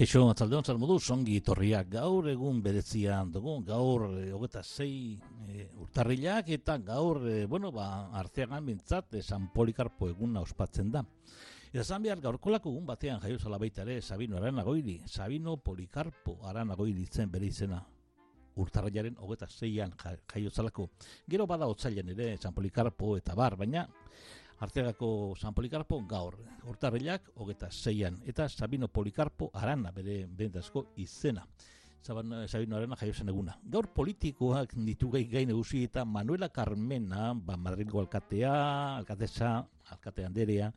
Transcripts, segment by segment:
Eixo, atzaldeon zalmodu, songi torriak gaur egun berezian dugu, gaur e, hogeta zei e, urtarrilak eta gaur, e, bueno, ba, arteagan bintzat, e, San Polikarpo eguna ospatzen da. Eta zan behar gaurkolako egun batean jaio zala baita ere Sabino Aranagoiri, Sabino Polikarpo Aranagoiri zen bere izena urtarrilaren hogeta zeian jaio zalako. Gero bada otzailan ere San Polikarpo eta bar, baina Arteagako San Polikarpo gaur, urtarrilak hogeta zeian, eta Sabino Polikarpo arana bere bendazko izena. Sabino arana jaio zen eguna. Gaur politikoak ditu gai gai negusi eta Manuela Carmena, ba, Madridgo alkatea, alkatesa, alkate handerea,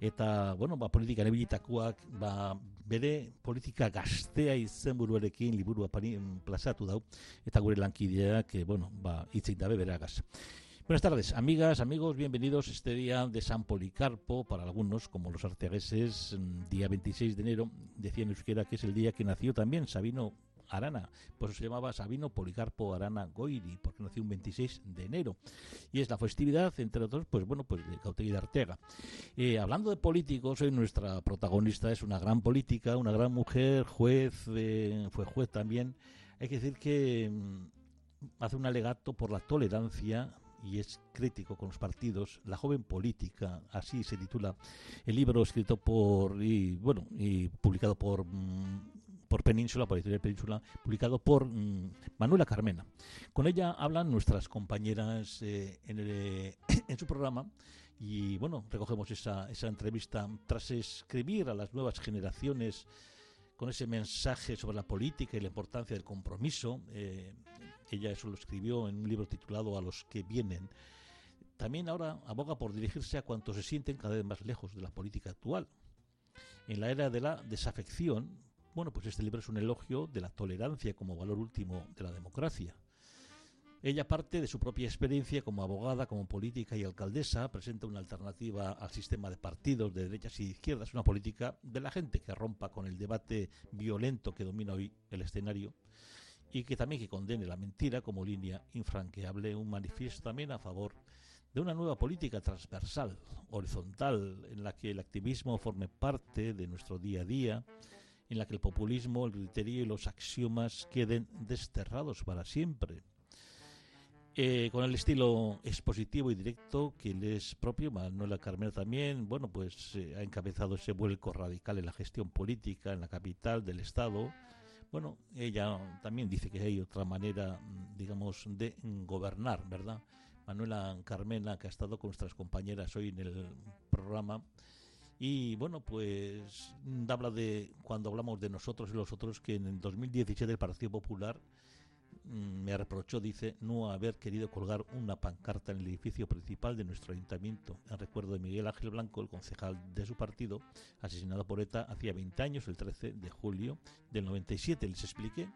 eta, bueno, ba, politika nebilitakoak, ba, bere politika gaztea izen buruarekin liburua plazatu dau, eta gure lankideak, eh, bueno, ba, itzein dabe beragaz. Buenas tardes, amigas, amigos, bienvenidos este día de San Policarpo, para algunos, como los arteagueses, mm, día 26 de enero, decía en euskera que es el día que nació también Sabino Arana, pues se llamaba Sabino Policarpo Arana Goiri, porque nació un 26 de enero. Y es la festividad, entre otros, pues bueno, pues de Cautegui de Arteaga. Eh, hablando de políticos, hoy nuestra protagonista es una gran política, una gran mujer, juez, eh, fue juez también. Hay que decir que mm, hace un alegato por la tolerancia y es crítico con los partidos, La joven política, así se titula el libro escrito por y bueno, y publicado por mm, por Península, por Editorial Península, publicado por mm, Manuela Carmena. Con ella hablan nuestras compañeras eh, en, el, en su programa y bueno, recogemos esa, esa entrevista tras escribir a las nuevas generaciones con ese mensaje sobre la política y la importancia del compromiso. Eh, ella eso lo escribió en un libro titulado A los que vienen. También ahora aboga por dirigirse a cuantos se sienten cada vez más lejos de la política actual. En la era de la desafección, bueno, pues este libro es un elogio de la tolerancia como valor último de la democracia. Ella parte de su propia experiencia como abogada, como política y alcaldesa, presenta una alternativa al sistema de partidos de derechas y de izquierdas, una política de la gente que rompa con el debate violento que domina hoy el escenario y que también que condene la mentira como línea infranqueable, un manifiesto también a favor de una nueva política transversal, horizontal, en la que el activismo forme parte de nuestro día a día, en la que el populismo, el criterio y los axiomas queden desterrados para siempre eh, con el estilo expositivo y directo que le es propio, Manuela Carmena también, bueno, pues eh, ha encabezado ese vuelco radical en la gestión política en la capital del Estado. Bueno, ella también dice que hay otra manera, digamos, de gobernar, ¿verdad? Manuela Carmena, que ha estado con nuestras compañeras hoy en el programa. Y bueno, pues habla de, cuando hablamos de nosotros y los otros, que en el 2017 el Partido Popular Mm, me reprochó, dice, no haber querido colgar una pancarta en el edificio principal de nuestro ayuntamiento, en recuerdo de Miguel Ángel Blanco, el concejal de su partido, asesinado por ETA hacía 20 años, el 13 de julio del 97. Les expliqué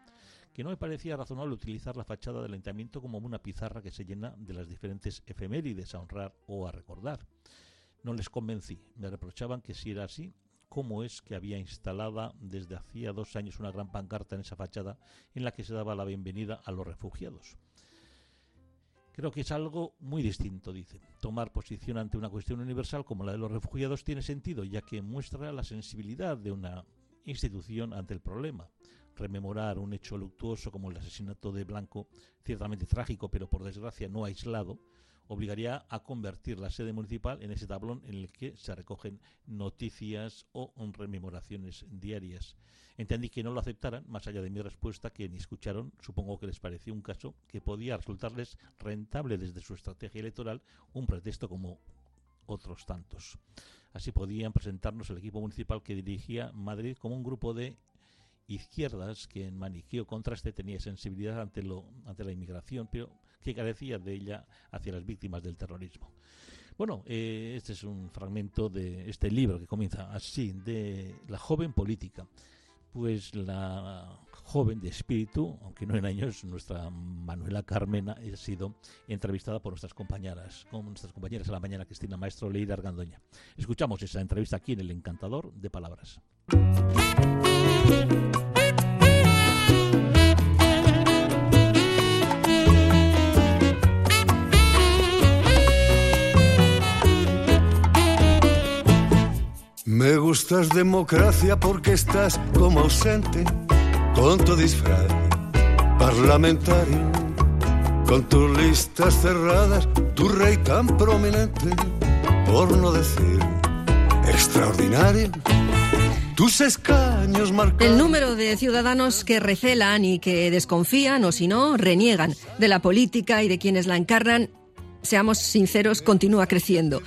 que no me parecía razonable utilizar la fachada del ayuntamiento como una pizarra que se llena de las diferentes efemérides a honrar o a recordar. No les convencí, me reprochaban que si era así, cómo es que había instalada desde hacía dos años una gran pancarta en esa fachada en la que se daba la bienvenida a los refugiados. Creo que es algo muy distinto, dice. Tomar posición ante una cuestión universal como la de los refugiados tiene sentido, ya que muestra la sensibilidad de una institución ante el problema. Rememorar un hecho luctuoso como el asesinato de Blanco, ciertamente trágico, pero por desgracia no aislado, obligaría a convertir la sede municipal en ese tablón en el que se recogen noticias o rememoraciones diarias. Entendí que no lo aceptaran, más allá de mi respuesta, que ni escucharon, supongo que les pareció un caso que podía resultarles rentable desde su estrategia electoral, un pretexto como otros tantos. Así podían presentarnos el equipo municipal que dirigía Madrid como un grupo de izquierdas que en maniqueo contraste tenía sensibilidad ante, ante la inmigración, pero que carecía de ella hacia las víctimas del terrorismo. Bueno, eh, este es un fragmento de este libro que comienza así, de La joven política. Pues la joven de espíritu, aunque no en años, nuestra Manuela Carmena ha sido entrevistada por nuestras compañeras, con nuestras compañeras a la mañana, Cristina Maestro, Leida Argandoña. Escuchamos esa entrevista aquí en El Encantador de Palabras. Me gustas democracia porque estás como ausente con tu disfraz parlamentario, con tus listas cerradas, tu rey tan prominente, por no decir extraordinario. Tus escaños marcados. El número de ciudadanos que recelan y que desconfían o si no reniegan de la política y de quienes la encarnan, seamos sinceros, continúa creciendo.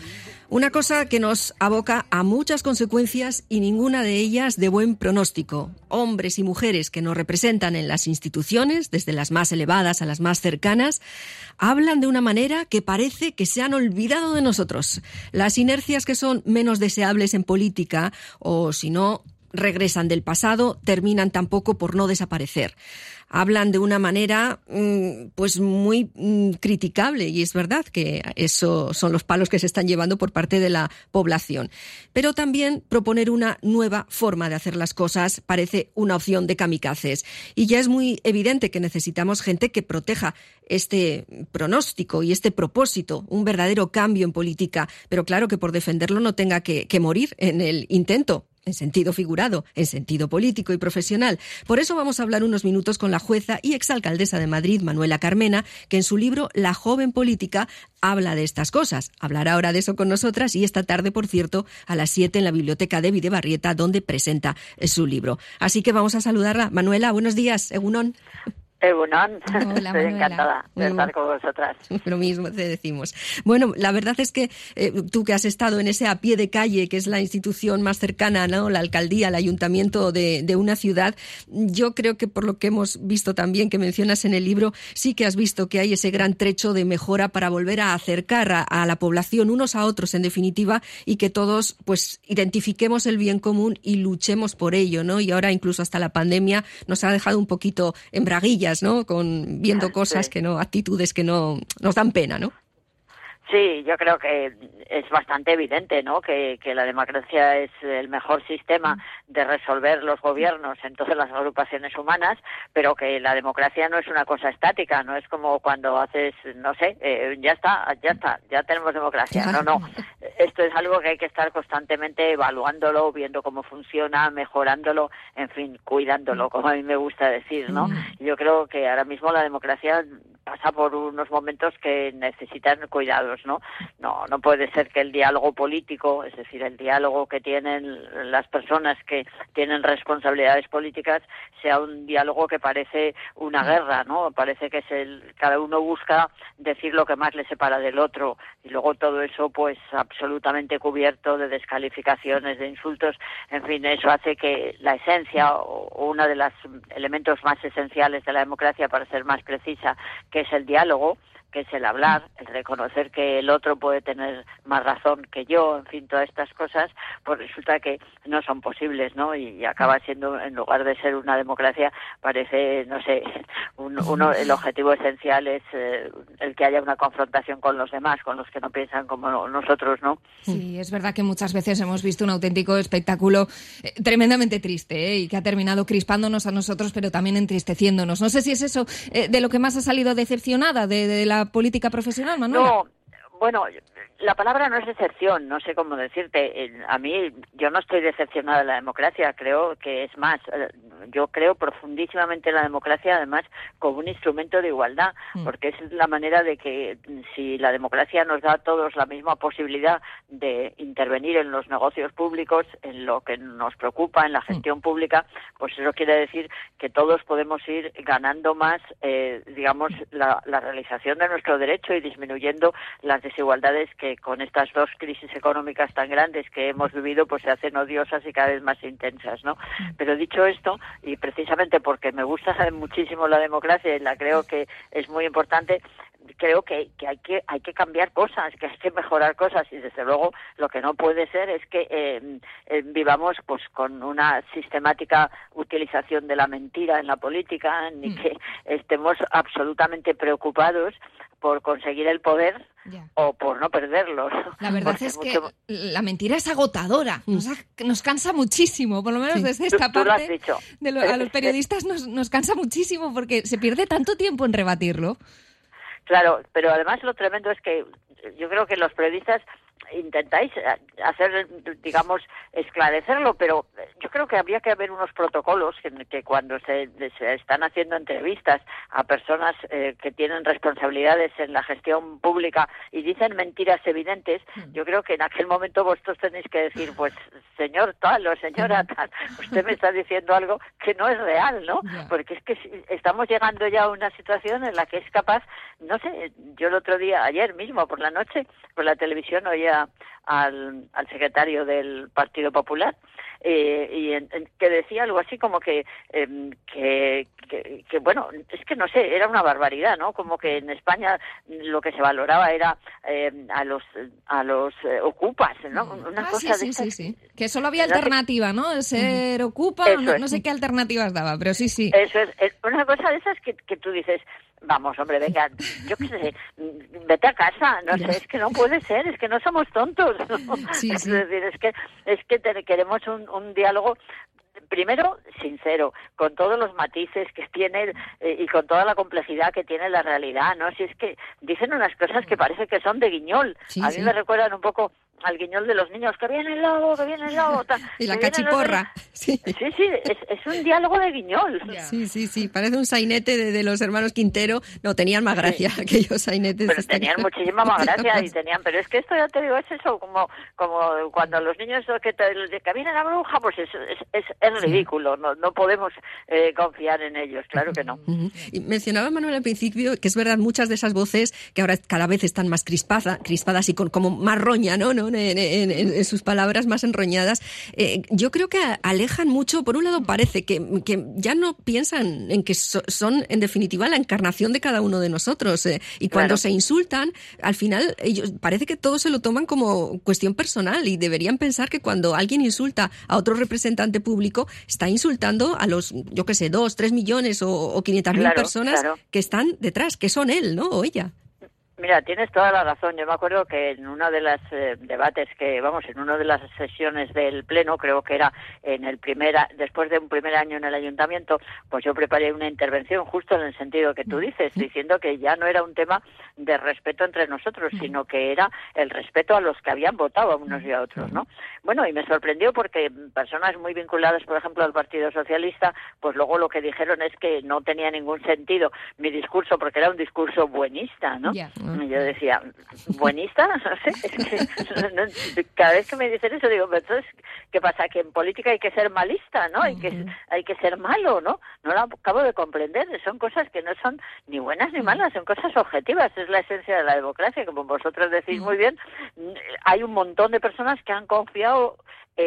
Una cosa que nos aboca a muchas consecuencias y ninguna de ellas de buen pronóstico. Hombres y mujeres que nos representan en las instituciones, desde las más elevadas a las más cercanas, hablan de una manera que parece que se han olvidado de nosotros. Las inercias que son menos deseables en política, o si no, regresan del pasado, terminan tampoco por no desaparecer. Hablan de una manera mm, pues muy mm, criticable y es verdad que eso son los palos que se están llevando por parte de la población. Pero también proponer una nueva forma de hacer las cosas parece una opción de kamikazes. Y ya es muy evidente que necesitamos gente que proteja este pronóstico y este propósito, un verdadero cambio en política, pero claro que por defenderlo no tenga que, que morir en el intento en sentido figurado, en sentido político y profesional. Por eso vamos a hablar unos minutos con la jueza y exalcaldesa de Madrid, Manuela Carmena, que en su libro La joven política habla de estas cosas. Hablará ahora de eso con nosotras y esta tarde, por cierto, a las 7 en la biblioteca de Videbarrieta, donde presenta su libro. Así que vamos a saludarla. Manuela, buenos días, Egunon. Estoy encantada de estar con vosotras. Lo mismo te decimos. Bueno, la verdad es que eh, tú que has estado en ese a pie de calle, que es la institución más cercana, ¿no? la alcaldía, el ayuntamiento de, de, una ciudad, yo creo que por lo que hemos visto también, que mencionas en el libro, sí que has visto que hay ese gran trecho de mejora para volver a acercar a, a la población unos a otros, en definitiva, y que todos pues identifiquemos el bien común y luchemos por ello, ¿no? Y ahora incluso hasta la pandemia nos ha dejado un poquito en braguilla ¿no? Con viendo cosas que no, actitudes que no nos dan pena, ¿no? Sí, yo creo que es bastante evidente, ¿no? Que, que, la democracia es el mejor sistema de resolver los gobiernos en todas las agrupaciones humanas, pero que la democracia no es una cosa estática, no es como cuando haces, no sé, eh, ya está, ya está, ya tenemos democracia. No, no. Esto es algo que hay que estar constantemente evaluándolo, viendo cómo funciona, mejorándolo, en fin, cuidándolo, como a mí me gusta decir, ¿no? Yo creo que ahora mismo la democracia pasa por unos momentos que necesitan cuidados, ¿no? No, no puede ser que el diálogo político, es decir, el diálogo que tienen las personas que tienen responsabilidades políticas, sea un diálogo que parece una guerra, ¿no? Parece que es el cada uno busca decir lo que más le separa del otro y luego todo eso, pues, absolutamente cubierto de descalificaciones, de insultos, en fin, eso hace que la esencia o uno de los elementos más esenciales de la democracia, para ser más precisa, que es el diálogo, que es el hablar, el reconocer que el otro puede tener más razón que yo, en fin, todas estas cosas, pues resulta que no son posibles, ¿no? Y, acaba siendo, en lugar de ser una democracia, parece, no sé, uno, el objetivo esencial es eh, el que haya una confrontación con los demás, con los que no piensan como nosotros, ¿no? Sí, es verdad que muchas veces hemos visto un auténtico espectáculo eh, tremendamente triste ¿eh? y que ha terminado crispándonos a nosotros, pero también entristeciéndonos. No sé si es eso de lo que más ha salido decepcionada de, de la política profesional, Manuela? No, bueno, la palabra no es excepción, no sé cómo decirte. A mí, yo no estoy decepcionada de la democracia, creo que es más. Eh, yo creo profundísimamente en la democracia, además, como un instrumento de igualdad, mm. porque es la manera de que si la democracia nos da a todos la misma posibilidad de intervenir en los negocios públicos, en lo que nos preocupa, en la mm. gestión pública, pues eso quiere decir que todos podemos ir ganando más, eh, digamos, la, la realización de nuestro derecho y disminuyendo las desigualdades que con estas dos crisis económicas tan grandes que hemos vivido, pues se hacen odiosas y cada vez más intensas, ¿no? Mm. Pero dicho esto, y precisamente porque me gusta muchísimo la democracia y la creo que es muy importante, creo que, que hay que hay que cambiar cosas, que hay que mejorar cosas y desde luego lo que no puede ser es que eh, eh, vivamos pues con una sistemática utilización de la mentira en la política ni mm. que estemos absolutamente preocupados por conseguir el poder o por no perderlo. La verdad es que la mentira es agotadora, mm. nos, cansa muchísimo, por lo menos desde esta parte. a los periodistas nos, nos cansa muchísimo porque se pierde tanto tiempo en rebatirlo. Claro, pero además lo tremendo es que yo creo que los periodistas intentáis hacer, digamos, esclarecerlo, pero yo creo que habría que haber unos protocolos que, cuando se, están haciendo entrevistas a personas eh, que tienen responsabilidades en la gestión pública y dicen mentiras evidentes, hmm. yo creo que en aquel momento vosotros tenéis que decir, pues, señor tal o señora tal, usted me está diciendo algo que no es real, ¿no? Porque es que estamos llegando ya a una situación en la que es capaz, no sé, yo el otro día, ayer mismo por la noche, por la televisión oía al, al secretario del Partido Popular eh, y que decía algo así como em, que, que, bueno, es que no sé, era una barbaridad, ¿no? Como que en España lo que se valoraba era em, a los a los eh, ocupas, ¿no? Mm. Una ah, cosa sí, sí, sí, Que solo había alternativa, ¿no? Ser ocupa, no, sé qué alternativas daba, pero sí, sí. Eso es, una cosa de esas que, que tú dices, Vamos, hombre, venga, yo qué sé, vete a casa, no sé, es que no puede ser, es que no somos tontos, es decir, es que, es que queremos un, un diálogo primero sincero, con todos los matices que tiene eh, y con toda la complejidad que tiene la realidad, ¿no? Si es que dicen unas cosas que parece que son de guiñol. a mí me recuerdan un poco al guiñol de los niños, que viene el lobo, que viene el lobo. y la cachiporra. Sí, sí, es, un diálogo de guiñol. Sí, sí, sí, parece un sainete de, los hermanos Quintero. No, tenían más gracia aquellos sainetes. Pero tenían muchísima más gracia y tenían, pero es que esto ya te digo, es eso, como, como cuando los niños que, te, que viene la bruja, pues es, es, es, ridículo, no, no podemos eh, confiar en ellos, claro que no. y mencionaba Manuel al principio que es verdad, muchas de esas voces que ahora cada vez están más crispadas, crispadas y con como más roña, ¿no? ¿no? En, sus palabras más enroñadas, eh, yo creo que alejan mucho, por un lado parece que, ya no piensan en que son en definitiva la encarnación de cada uno de nosotros eh, y cuando se insultan, al final ellos parece que todos se lo toman como cuestión personal y deberían pensar que cuando alguien insulta a otro representante público está insultando a los, yo qué sé, dos, tres millones o, o quinientas mil personas que están detrás, que son él, ¿no? O ella. Mira, tienes toda la razón. Yo me acuerdo que en uno de los eh, debates que, vamos, en una de las sesiones del Pleno, creo que era en el primer, después de un primer año en el Ayuntamiento, pues yo preparé una intervención justo en el sentido que tú dices, diciendo que ya no era un tema de respeto entre nosotros, sino que era el respeto a los que habían votado a unos y a otros, ¿no? Bueno, y me sorprendió porque personas muy vinculadas, por ejemplo, al Partido Socialista, pues luego lo que dijeron es que no tenía ningún sentido mi discurso porque era un discurso buenista, ¿no? Y yo decía, ¿buenista? No sé, es que cada vez que me dicen eso digo, entonces, ¿qué pasa? Que en política hay que ser malista, ¿no? Hay que, hay que ser malo, ¿no? No lo acabo de comprender, son cosas que no son ni buenas ni malas, son cosas objetivas, es la esencia de la democracia, como vosotros decís muy bien, hay un montón de personas que han confiado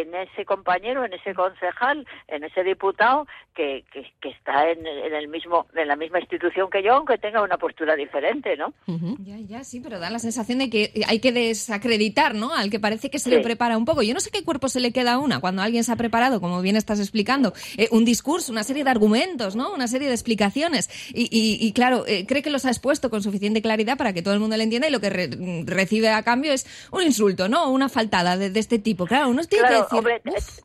en ese compañero, en ese concejal, en ese diputado que, que, está en, el mismo, en la misma institución que yo, aunque tenga una postura diferente, ¿no? Ya, ya, sí, pero da la sensación de que hay que desacreditar, ¿no? Al que parece que se le prepara un poco. Yo no sé qué cuerpo se le queda a una cuando alguien se ha preparado, como bien estás explicando, eh, un discurso, una serie de argumentos, ¿no? Una serie de explicaciones. Y, y, claro, eh, cree que los ha expuesto con suficiente claridad para que todo el mundo le entienda y lo que recibe a cambio es un insulto, ¿no? Una faltada de, este tipo. Claro, uno tiene que decir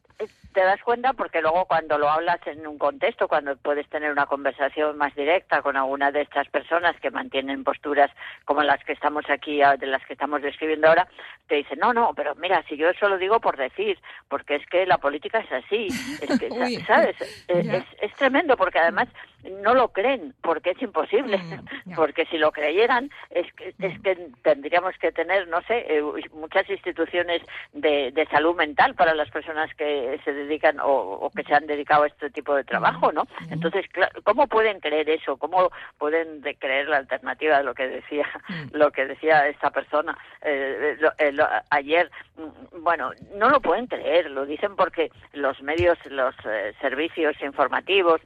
te das cuenta porque luego cuando lo hablas en un contexto, cuando puedes tener una conversación más directa con alguna de estas personas que mantienen posturas como las que estamos aquí, de las que estamos describiendo ahora, te dicen, no, no, pero mira, si yo eso lo digo por decir, porque es que la política es así, es que, ¿sabes? Es, es, tremendo porque además no lo creen, porque es imposible, porque si lo creyeran es que, es que tendríamos que tener, no sé, eh, muchas instituciones de, de salud mental para las personas que se dedican o, que se han dedicado a este tipo de trabajo, ¿no? Entonces, ¿cómo pueden creer eso? ¿Cómo pueden creer la alternativa de lo que decía lo que decía esta persona eh, eh, ayer? Mm, bueno, no lo pueden creer, lo dicen porque los medios, los eh, servicios informativos,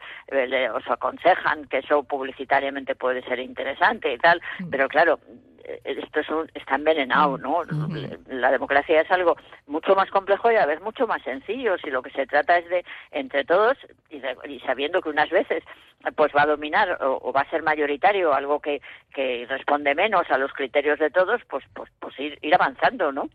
os aconsejan que eso publicitariamente puede ser interesante y tal, mm. pero claro, esto es está envenenado, ¿no? La democracia es algo mucho más complejo y a veces mucho más sencillo. Si lo que se trata es de, entre todos, y, sabiendo que unas veces pues va a dominar o, va a ser mayoritario algo que, que, responde menos a los criterios de todos, pues pues, pues ir, ir avanzando, ¿no?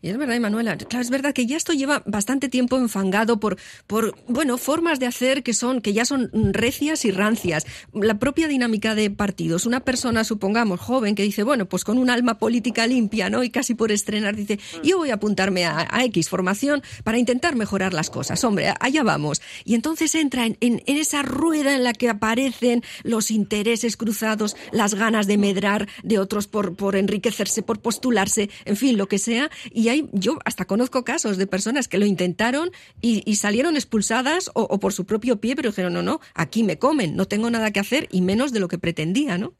Y es verdad, Manuela, claro, es verdad que ya esto lleva bastante tiempo enfangado por, por, bueno, formas de hacer que son, que ya son recias y rancias. La propia dinámica de partidos. Una persona, supongamos, joven, que dice, bueno, bueno, pues con un alma política limpia, ¿no? Y casi por estrenar, dice, yo voy a apuntarme a, X formación para intentar mejorar las cosas. Hombre, allá vamos. Y entonces entra en, esa rueda en la que aparecen los intereses cruzados, las ganas de medrar de otros por, por enriquecerse, por postularse, en fin, lo que sea. Y hay, yo hasta conozco casos de personas que lo intentaron y, salieron expulsadas o, o por su propio pie, pero dijeron, no, no, aquí me comen, no tengo nada que hacer y menos de lo que pretendía, ¿no?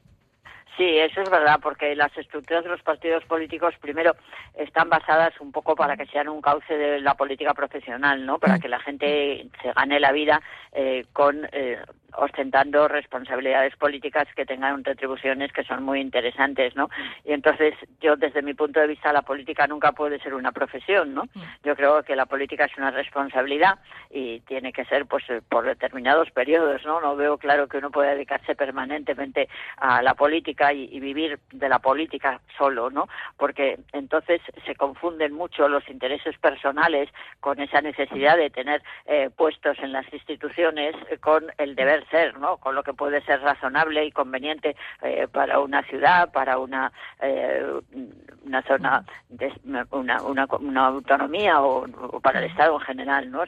Sí, eso es verdad, porque las estructuras de los partidos políticos, primero, están basadas un poco para que sean un cauce de la política profesional, ¿no? Para mm. que la gente se gane la vida eh, con eh, ostentando responsabilidades políticas que tengan retribuciones que son muy interesantes, ¿no? Y entonces yo desde mi punto de vista la política nunca puede ser una profesión, ¿no? Mm. Yo creo que la política es una responsabilidad y tiene que ser pues por determinados periodos, ¿no? No veo claro que uno pueda dedicarse permanentemente a la política y, vivir de la política solo, ¿no? Porque entonces se confunden mucho los intereses personales con esa necesidad de tener eh, puestos en las instituciones con el deber ser, ¿no? Con lo que puede ser razonable y conveniente eh, para una ciudad, para una eh, una zona, de, una, una, una autonomía o, para el Estado en general, ¿no?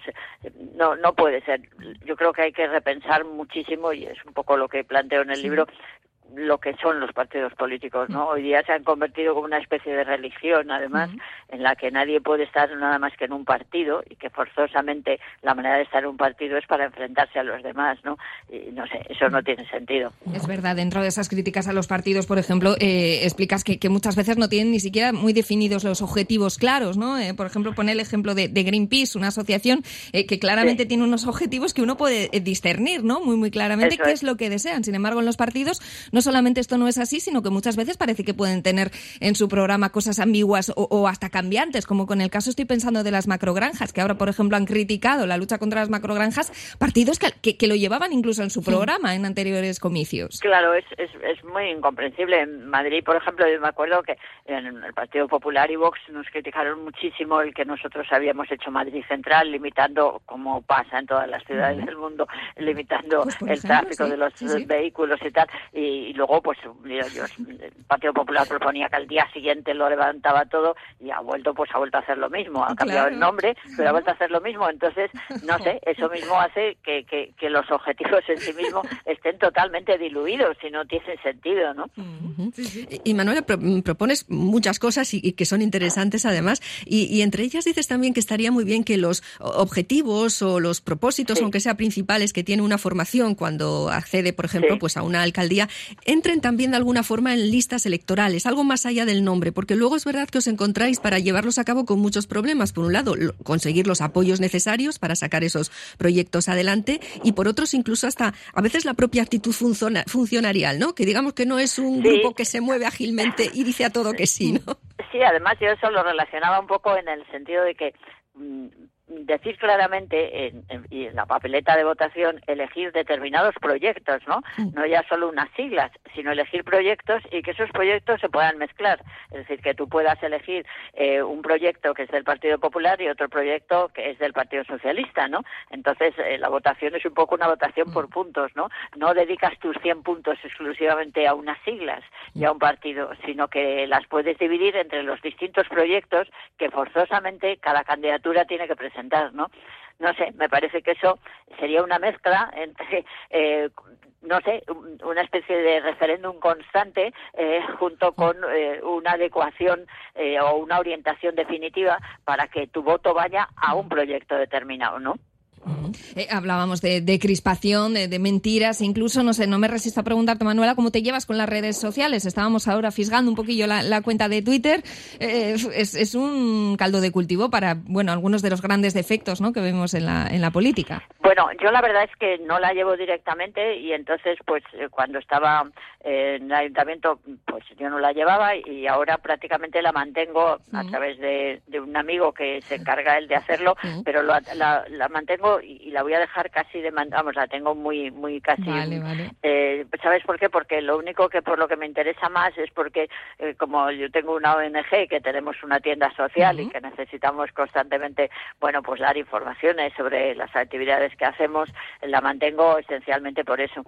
No no puede ser. Yo creo que hay que repensar muchísimo y es un poco lo que planteo en el libro lo que son los partidos políticos, ¿no? Hoy día se han convertido como una especie de religión, además, en la que nadie puede estar nada más que en un partido y que forzosamente la manera de estar en un partido es para enfrentarse a los demás, ¿no? Y no sé, eso no tiene sentido. Es verdad, dentro de esas críticas a los partidos, por ejemplo, eh, explicas que, muchas veces no tienen ni siquiera muy definidos los objetivos claros, ¿no? Eh, por ejemplo, pone el ejemplo de, Greenpeace, una asociación eh, que claramente tiene unos objetivos que uno puede discernir, ¿no? Muy, muy claramente qué es. lo que desean. Sin embargo, en los partidos no solamente esto no es así, sino que muchas veces parece que pueden tener en su programa cosas ambiguas o, hasta cambiantes, como con el caso estoy pensando de las macrogranjas, que ahora, por ejemplo, han criticado la lucha contra las macrogranjas, partidos que, que, lo llevaban incluso en su programa en anteriores comicios. Claro, es, es, es, muy incomprensible. En Madrid, por ejemplo, yo me acuerdo que en el Partido Popular y Vox nos criticaron muchísimo el que nosotros habíamos hecho Madrid Central, limitando, como pasa en todas las ciudades del mundo, limitando pues, el tráfico de los vehículos y tal. Y, y luego, pues, el Partido Popular proponía que al día siguiente lo levantaba todo y ha vuelto, pues, ha vuelto a hacer lo mismo. Ha cambiado el nombre, pero ha vuelto a hacer lo mismo. Entonces, no sé, eso mismo hace que, que, los objetivos en sí mismos estén totalmente diluidos y no tiene sentido, ¿no? Y Manuela, propones muchas cosas y, que son interesantes además, y, entre ellas dices también que estaría muy bien que los objetivos o los propósitos, aunque sea principales, que tiene una formación cuando accede, por ejemplo, pues a una alcaldía, entren también de alguna forma en listas electorales, algo más allá del nombre, porque luego es verdad que os encontráis para llevarlos a cabo con muchos problemas. Por un lado, conseguir los apoyos necesarios para sacar esos proyectos adelante y por otros incluso hasta a veces la propia actitud funcionarial, ¿no? Que digamos que no es un grupo que se mueve ágilmente y dice a todo que sí, ¿no? Sí, además yo eso lo relacionaba un poco en el sentido de que mm, decir claramente en, en, la papeleta de votación elegir determinados proyectos, ¿no? No ya solo unas siglas, sino elegir proyectos y que esos proyectos se puedan mezclar. Es decir, que tú puedas elegir eh, un proyecto que es del Partido Popular y otro proyecto que es del Partido Socialista, ¿no? Entonces, eh, la votación es un poco una votación por mm. puntos, ¿no? No dedicas tus 100 puntos exclusivamente a unas siglas y a un partido, sino que las puedes dividir entre los distintos proyectos que forzosamente cada candidatura tiene que presentar ¿no? No sé, me parece que eso sería una mezcla entre, eh, no sé, una especie de referéndum constante eh, junto con eh, una adecuación o una orientación definitiva para que tu voto vaya a un proyecto determinado, ¿no? Eh, hablábamos de, crispación, de, mentiras, incluso, no sé, no me resisto a preguntarte, Manuela, ¿cómo te llevas con las redes sociales? Estábamos ahora fisgando un poquillo la, cuenta de Twitter. Eh, es, un caldo de cultivo para, bueno, algunos de los grandes defectos ¿no? que vemos en la, en la política. Bueno, yo la verdad es que no la llevo directamente y entonces, pues eh, cuando estaba en el ayuntamiento, pues yo no la llevaba y ahora prácticamente la mantengo a través de, un amigo que se encarga él de hacerlo, pero la, la, mantengo y, la voy a dejar casi de, vamos, la tengo muy, muy casi. Vale, vale. Eh, ¿Sabes por qué? Porque lo único que por lo que me interesa más es porque eh, como yo tengo una ONG que tenemos una tienda social y que necesitamos constantemente, bueno, pues dar informaciones sobre las actividades que hacemos, la mantengo esencialmente por eso.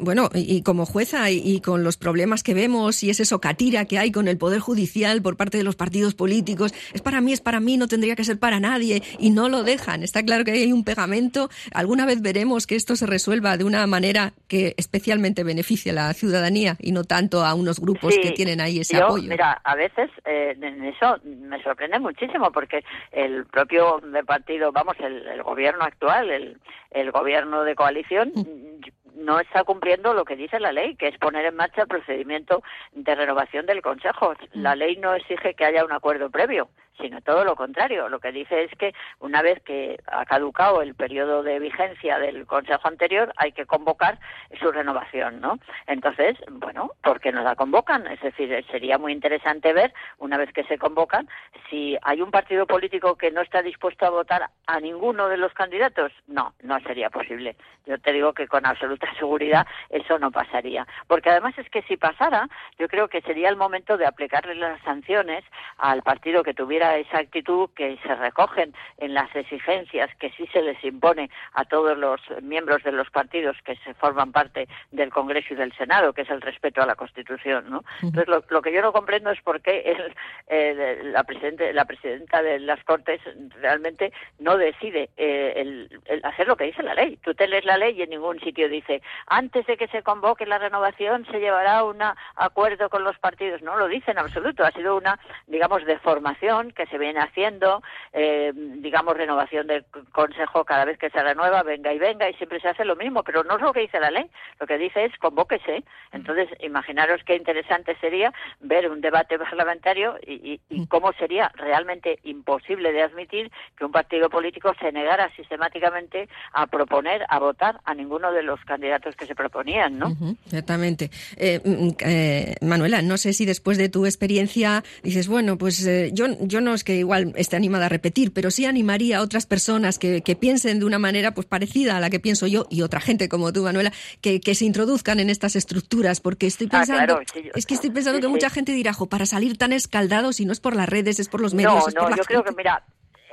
bueno, y, como jueza y, con los problemas que vemos y ese socatira que hay con el Poder Judicial por parte de los partidos políticos, es para mí, es para mí, no tendría que ser para nadie y no lo dejan. Está claro que hay un pegamento. Alguna vez veremos que esto se resuelva de una manera que especialmente beneficie a la ciudadanía y no tanto a unos grupos que tienen ahí ese apoyo. Mira, a veces eh, en eso me sorprende muchísimo porque el propio partido, vamos, el, el gobierno actual, el, el gobierno de coalición, mm. no está cumpliendo lo que dice la ley, que es poner en marcha el procedimiento de renovación del Consejo. La mm. ley no exige que haya un acuerdo previo sino todo lo contrario. Lo que dice es que una vez que ha caducado el periodo de vigencia del Consejo anterior, hay que convocar su renovación, ¿no? Entonces, bueno, ¿por qué no la convocan? Es decir, sería muy interesante ver, una vez que se convocan, si hay un partido político que no está dispuesto a votar a ninguno de los candidatos. No, no sería posible. Yo te digo que con absoluta seguridad eso no pasaría. Porque además es que si pasara, yo creo que sería el momento de aplicarle las sanciones al partido que tuviera esa actitud que se recogen en las exigencias que sí se les impone a todos los miembros de los partidos que se forman parte del Congreso y del Senado, que es el respeto a la Constitución, ¿no? Entonces, lo, que yo no comprendo es por qué la, presidente, la presidenta de las Cortes realmente no decide eh, hacer lo que dice la ley. Tú te lees la ley y en ningún sitio dice, antes de que se convoque la renovación se llevará un acuerdo con los partidos. No lo dice en absoluto. Ha sido una, digamos, deformación que se viene haciendo, eh, digamos, renovación del Consejo cada vez que se renueva, venga y venga, y siempre se hace lo mismo, pero no es lo que dice la ley, lo que dice es convóquese. Entonces, imaginaros qué interesante sería ver un debate parlamentario y, cómo sería realmente imposible de admitir que un partido político se negara sistemáticamente a proponer, a votar a ninguno de los candidatos que se proponían, ¿no? exactamente. Eh, mm, eh, Manuela, no sé si después de tu experiencia dices, bueno, pues yo, yo no es que igual esté animada a repetir, pero sí animaría a otras personas que, piensen de una manera pues parecida a la que pienso yo y otra gente como tú, Manuela, que, se introduzcan en estas estructuras, porque estoy ah, pensando, es que estoy pensando que mucha gente dirá, jo, para salir tan escaldados y no es por las redes, es por los medios, no, es por no, yo creo que mira,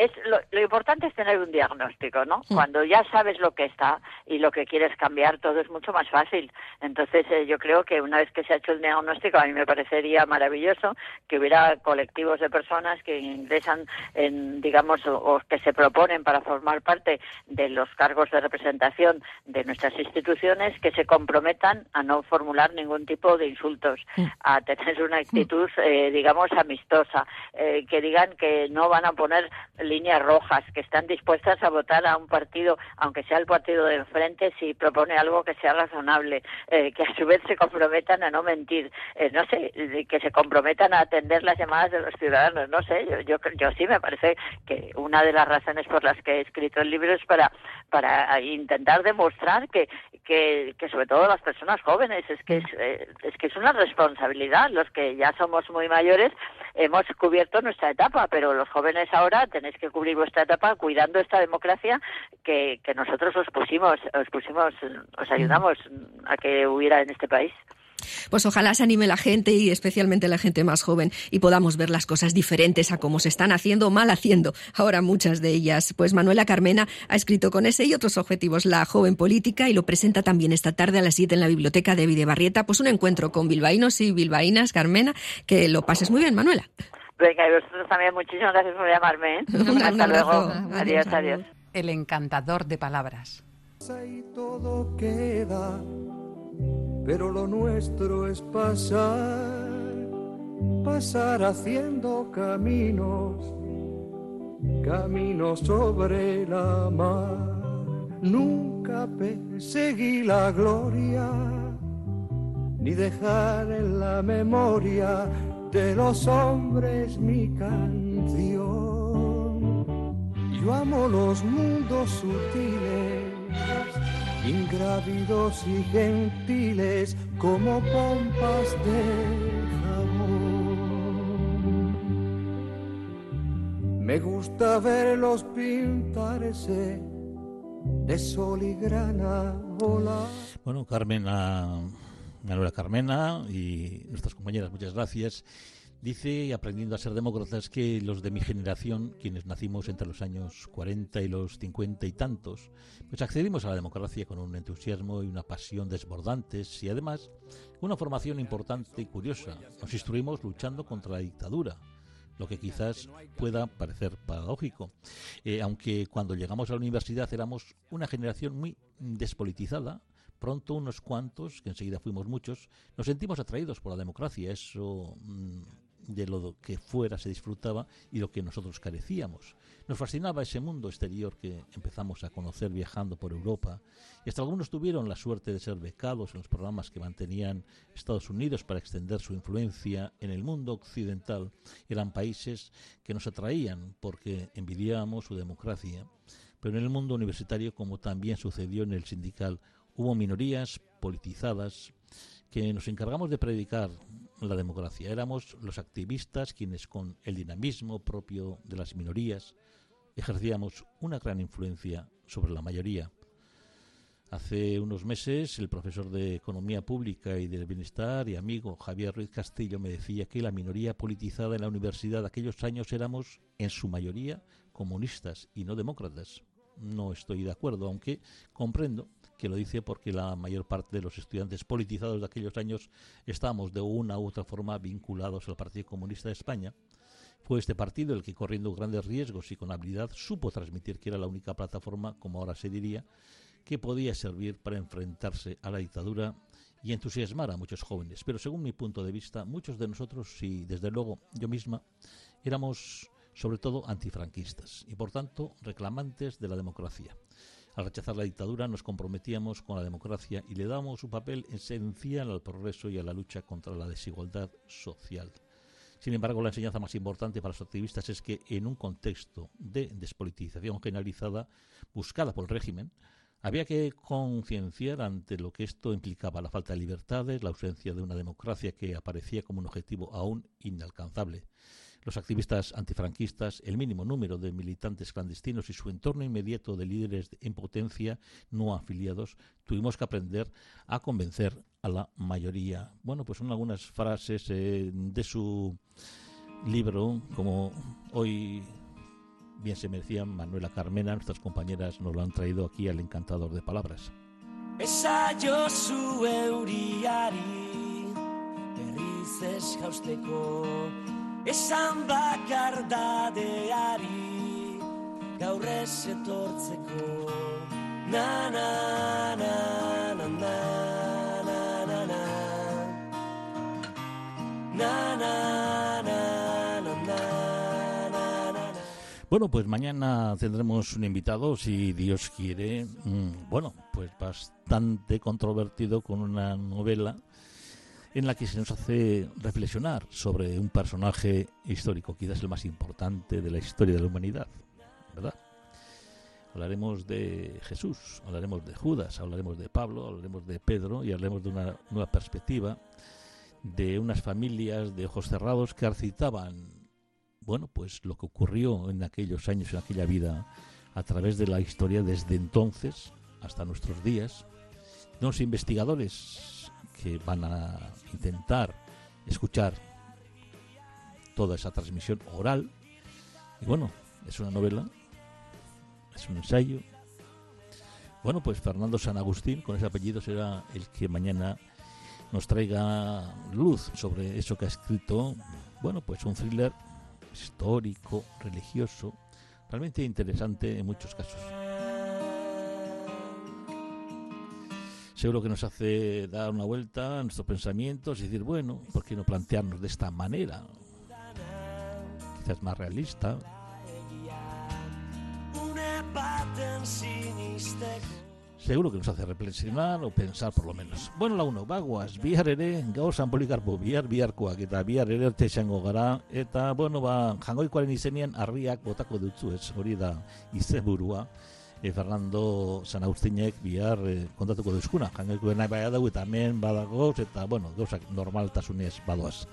es lo, importante es tener un diagnóstico, ¿no? Mm. Cuando ya sabes lo que está y lo que quieres cambiar, todo es mucho más fácil. Entonces, eh, yo creo que una vez que se ha hecho el diagnóstico, a mí me parecería maravilloso que hubiera colectivos de personas que ingresan, en, digamos, o, que se proponen para formar parte de los cargos de representación de nuestras instituciones, que se comprometan a no formular ningún tipo de insultos, mm. a tener una actitud, eh, digamos, amistosa, eh, que digan que no van a poner líneas rojas, que están dispuestas a votar a un partido, aunque sea el partido de enfrente, si propone algo que sea razonable, eh, que a su vez se comprometan a no mentir, eh, no sé, que se comprometan a atender las llamadas de los ciudadanos, no sé, yo, yo, yo sí me parece que una de las razones por las que he escrito el libro es para, para intentar demostrar que, que, que sobre todo las personas jóvenes, es que es, eh, es que es una responsabilidad, los que ya somos muy mayores hemos cubierto nuestra etapa, pero los jóvenes ahora tenéis que cubrir vuestra etapa cuidando esta democracia que, que nosotros os pusimos, os pusimos, os ayudamos a que hubiera en este país. Pues ojalá se anime la gente y especialmente la gente más joven y podamos ver las cosas diferentes a cómo se están haciendo o mal haciendo ahora muchas de ellas. Pues Manuela Carmena ha escrito con ese y otros objetivos La joven política y lo presenta también esta tarde a las 7 en la biblioteca de Videbarrieta. Pues un encuentro con bilbaínos y bilbaínas, Carmena. Que lo pases muy bien, Manuela. Venga, y vosotros también muchísimas gracias por llamarme. ¿eh? Hasta luego. Adiós, adiós. El encantador de palabras. todo queda pero lo nuestro es pasar, pasar haciendo caminos, caminos sobre la mar. Nunca perseguí la gloria, ni dejar en la memoria de los hombres mi canción Yo amo los mundos sutiles, ingrávidos y gentiles como pompas de jabón. Me gusta verlos pintarse de sol y grana volar. Bueno, Carmen, Manuela Carmena y nuestras compañeras, muchas gracias. Dice, aprendiendo a ser demócratas, que los de mi generación, quienes nacimos entre los años 40 y los 50 y tantos, pues accedimos a la democracia con un entusiasmo y una pasión desbordantes y además una formación importante y curiosa. Nos instruimos luchando contra la dictadura, lo que quizás pueda parecer paradójico, eh, aunque cuando llegamos a la universidad éramos una generación muy despolitizada, pronto unos cuantos, que enseguida fuimos muchos, nos sentimos atraídos por la democracia, eso mm, de lo que fuera se disfrutaba y lo que nosotros carecíamos. Nos fascinaba ese mundo exterior que empezamos a conocer viajando por Europa y hasta algunos tuvieron la suerte de ser becados en los programas que mantenían Estados Unidos para extender su influencia en el mundo occidental. Eran países que nos atraían porque envidiábamos su democracia. Pero en el mundo universitario, como también sucedió en el sindical, hubo minorías politizadas que nos encargamos de predicar la democracia. Éramos los activistas quienes con el dinamismo propio de las minorías ejercíamos una gran influencia sobre la mayoría. Hace unos meses el profesor de Economía Pública y del Bienestar y amigo Javier Ruiz Castillo me decía que la minoría politizada en la universidad de aquellos años éramos en su mayoría comunistas y no demócratas. No estoy de acuerdo, aunque comprendo que lo dice porque la mayor parte de los estudiantes politizados de aquellos años estábamos de una u otra forma vinculados al Partido Comunista de España fue este partido el que, corriendo grandes riesgos y con habilidad, supo transmitir que era la única plataforma, como ahora se diría, que podía servir para enfrentarse a la dictadura y entusiasmar a muchos jóvenes. Pero según mi punto de vista, muchos de nosotros, y desde luego yo misma, éramos sobre todo antifranquistas y por tanto reclamantes de la democracia. Al rechazar la dictadura nos comprometíamos con la democracia y le dábamos un papel esencial al progreso y a la lucha contra la desigualdad social. Sin embargo, la enseñanza más importante para los activistas es que en un contexto de despolitización generalizada buscada por el régimen, había que concienciar ante lo que esto implicaba la falta de libertades, la ausencia de una democracia que aparecía como un objetivo aún inalcanzable. Los activistas antifranquistas, el mínimo número de militantes clandestinos y su entorno inmediato de líderes en potencia no afiliados, tuvimos que aprender a convencer a la mayoría. Bueno, pues son algunas frases eh, de su libro, como hoy bien se merecían Manuela Carmena, nuestras compañeras nos lo han traído aquí al encantador de palabras. Esan bakar dadeari gaur ez etortzeko na na na na na na na na na na Bueno, pues mañana tendremos un invitado, si Dios quiere, mm, bueno, pues bastante controvertido con una novela en la que se nos hace reflexionar sobre un personaje histórico, quizás el más importante de la historia de la humanidad, ¿verdad? Hablaremos de Jesús, hablaremos de Judas, hablaremos de Pablo, hablaremos de Pedro y hablaremos de una nueva perspectiva de unas familias de ojos cerrados que recitaban, bueno, pues lo que ocurrió en aquellos años, en aquella vida, a través de la historia desde entonces hasta nuestros días. Unos investigadores que van a intentar escuchar toda esa transmisión oral. Y bueno, es una novela, es un ensayo. Bueno, pues Fernando San Agustín, con ese apellido, será el que mañana nos traiga luz sobre eso que ha escrito. Bueno, pues un thriller histórico, religioso, realmente interesante en muchos casos. Seguro que nos hace dar una vuelta a nuestros pensamientos y decir, bueno, ¿por qué no plantearnos de esta manera? Quizás más realista. seguro que nos hace reflexionar o pensar por lo menos. Bueno, laguno, bagoaz, bihar ere, gaur San Polikarpo, bihar biharkoak, eta bihar ere erte esango gara, eta, bueno, ba, jangoikoaren izenien arriak botako dutzu ez, hori da izenburua, e, Fernando San Agustinek bihar e, kontatuko duzkuna, jangoikoen nahi baina dugu, eta hemen badagoz, eta, bueno, gauzak normaltasunez badoaz.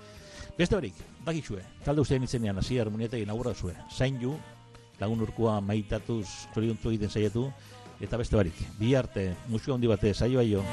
Beste horik, bakixue, talde ustean izenean, hasi harmonieta inaugura zue, zain ju, lagun urkua maitatuz, zoriontzu egiten saiatu, eta beste barik, bi arte, musio handi batez, aio aio.